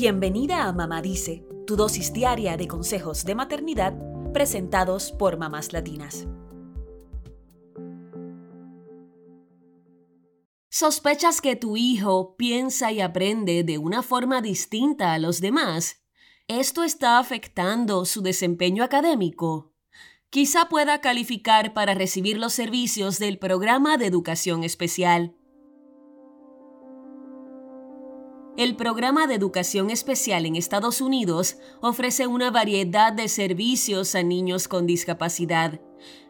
Bienvenida a Mamá Dice, tu dosis diaria de consejos de maternidad presentados por mamás latinas. ¿Sospechas que tu hijo piensa y aprende de una forma distinta a los demás? ¿Esto está afectando su desempeño académico? Quizá pueda calificar para recibir los servicios del programa de educación especial. El programa de educación especial en Estados Unidos ofrece una variedad de servicios a niños con discapacidad.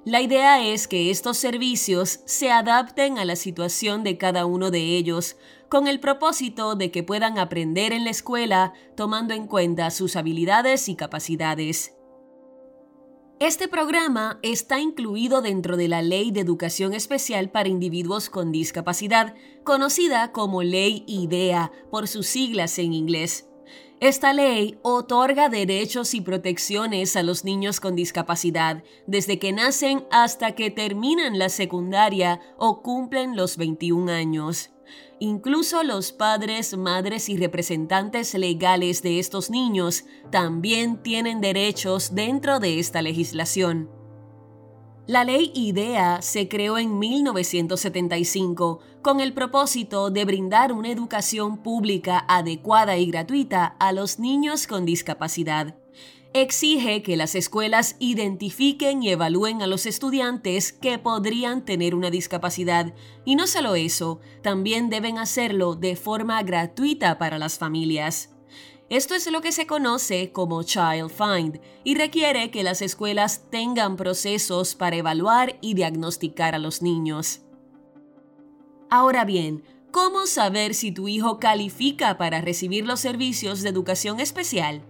La idea es que estos servicios se adapten a la situación de cada uno de ellos, con el propósito de que puedan aprender en la escuela tomando en cuenta sus habilidades y capacidades. Este programa está incluido dentro de la Ley de Educación Especial para Individuos con Discapacidad, conocida como Ley IDEA por sus siglas en inglés. Esta ley otorga derechos y protecciones a los niños con discapacidad desde que nacen hasta que terminan la secundaria o cumplen los 21 años. Incluso los padres, madres y representantes legales de estos niños también tienen derechos dentro de esta legislación. La ley IDEA se creó en 1975 con el propósito de brindar una educación pública adecuada y gratuita a los niños con discapacidad exige que las escuelas identifiquen y evalúen a los estudiantes que podrían tener una discapacidad. Y no solo eso, también deben hacerlo de forma gratuita para las familias. Esto es lo que se conoce como Child Find y requiere que las escuelas tengan procesos para evaluar y diagnosticar a los niños. Ahora bien, ¿cómo saber si tu hijo califica para recibir los servicios de educación especial?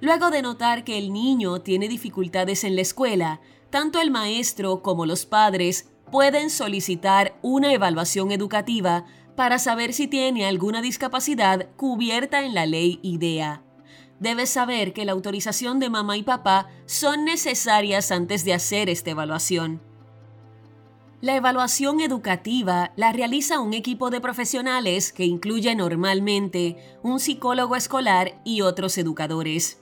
Luego de notar que el niño tiene dificultades en la escuela, tanto el maestro como los padres pueden solicitar una evaluación educativa para saber si tiene alguna discapacidad cubierta en la ley IDEA. Debes saber que la autorización de mamá y papá son necesarias antes de hacer esta evaluación. La evaluación educativa la realiza un equipo de profesionales que incluye normalmente un psicólogo escolar y otros educadores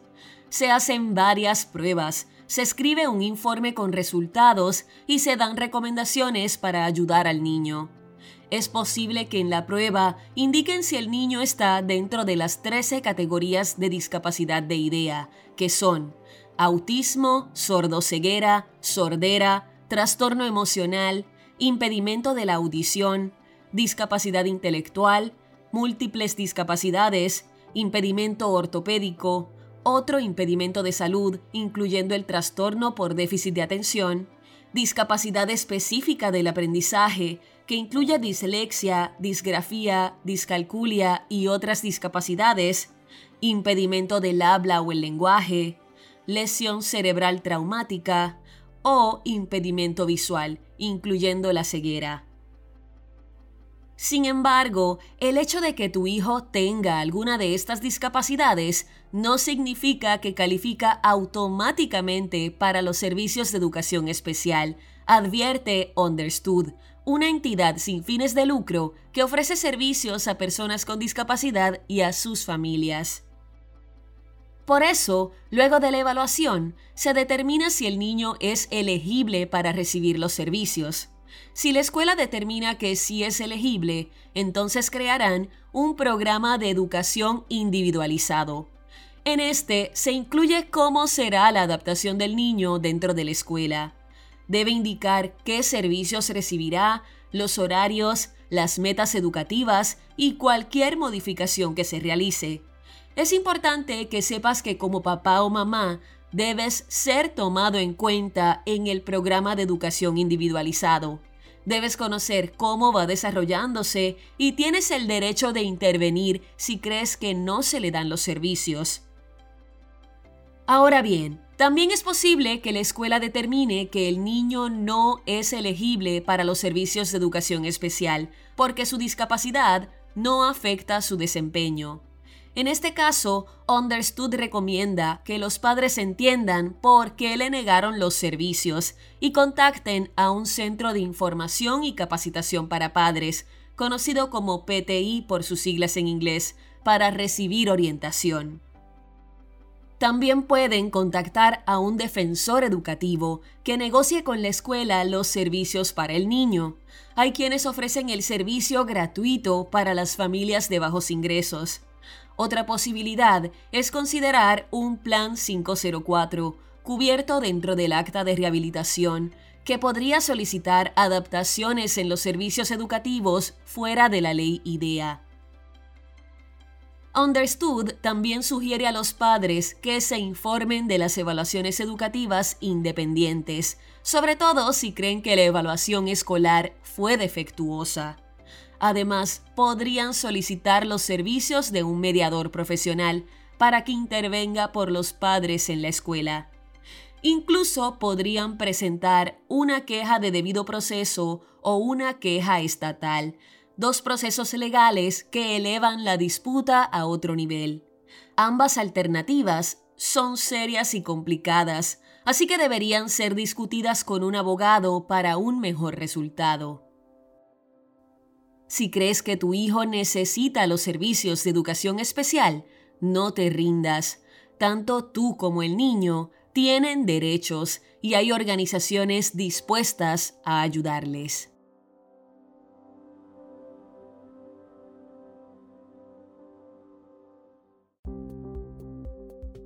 se hacen varias pruebas, se escribe un informe con resultados y se dan recomendaciones para ayudar al niño. Es posible que en la prueba indiquen si el niño está dentro de las 13 categorías de discapacidad de idea, que son autismo, sordoceguera, sordera, trastorno emocional, impedimento de la audición, discapacidad intelectual, múltiples discapacidades, impedimento ortopédico, otro impedimento de salud, incluyendo el trastorno por déficit de atención, discapacidad específica del aprendizaje, que incluye dislexia, disgrafía, discalculia y otras discapacidades, impedimento del habla o el lenguaje, lesión cerebral traumática o impedimento visual, incluyendo la ceguera. Sin embargo, el hecho de que tu hijo tenga alguna de estas discapacidades no significa que califica automáticamente para los servicios de educación especial, advierte Understood, una entidad sin fines de lucro que ofrece servicios a personas con discapacidad y a sus familias. Por eso, luego de la evaluación, se determina si el niño es elegible para recibir los servicios. Si la escuela determina que sí es elegible, entonces crearán un programa de educación individualizado. En este se incluye cómo será la adaptación del niño dentro de la escuela. Debe indicar qué servicios recibirá, los horarios, las metas educativas y cualquier modificación que se realice. Es importante que sepas que como papá o mamá debes ser tomado en cuenta en el programa de educación individualizado. Debes conocer cómo va desarrollándose y tienes el derecho de intervenir si crees que no se le dan los servicios. Ahora bien, también es posible que la escuela determine que el niño no es elegible para los servicios de educación especial porque su discapacidad no afecta su desempeño. En este caso, Understood recomienda que los padres entiendan por qué le negaron los servicios y contacten a un centro de información y capacitación para padres, conocido como PTI por sus siglas en inglés, para recibir orientación. También pueden contactar a un defensor educativo que negocie con la escuela los servicios para el niño. Hay quienes ofrecen el servicio gratuito para las familias de bajos ingresos. Otra posibilidad es considerar un Plan 504, cubierto dentro del acta de rehabilitación, que podría solicitar adaptaciones en los servicios educativos fuera de la ley IDEA. Understood también sugiere a los padres que se informen de las evaluaciones educativas independientes, sobre todo si creen que la evaluación escolar fue defectuosa. Además, podrían solicitar los servicios de un mediador profesional para que intervenga por los padres en la escuela. Incluso podrían presentar una queja de debido proceso o una queja estatal, dos procesos legales que elevan la disputa a otro nivel. Ambas alternativas son serias y complicadas, así que deberían ser discutidas con un abogado para un mejor resultado. Si crees que tu hijo necesita los servicios de educación especial, no te rindas. Tanto tú como el niño tienen derechos y hay organizaciones dispuestas a ayudarles.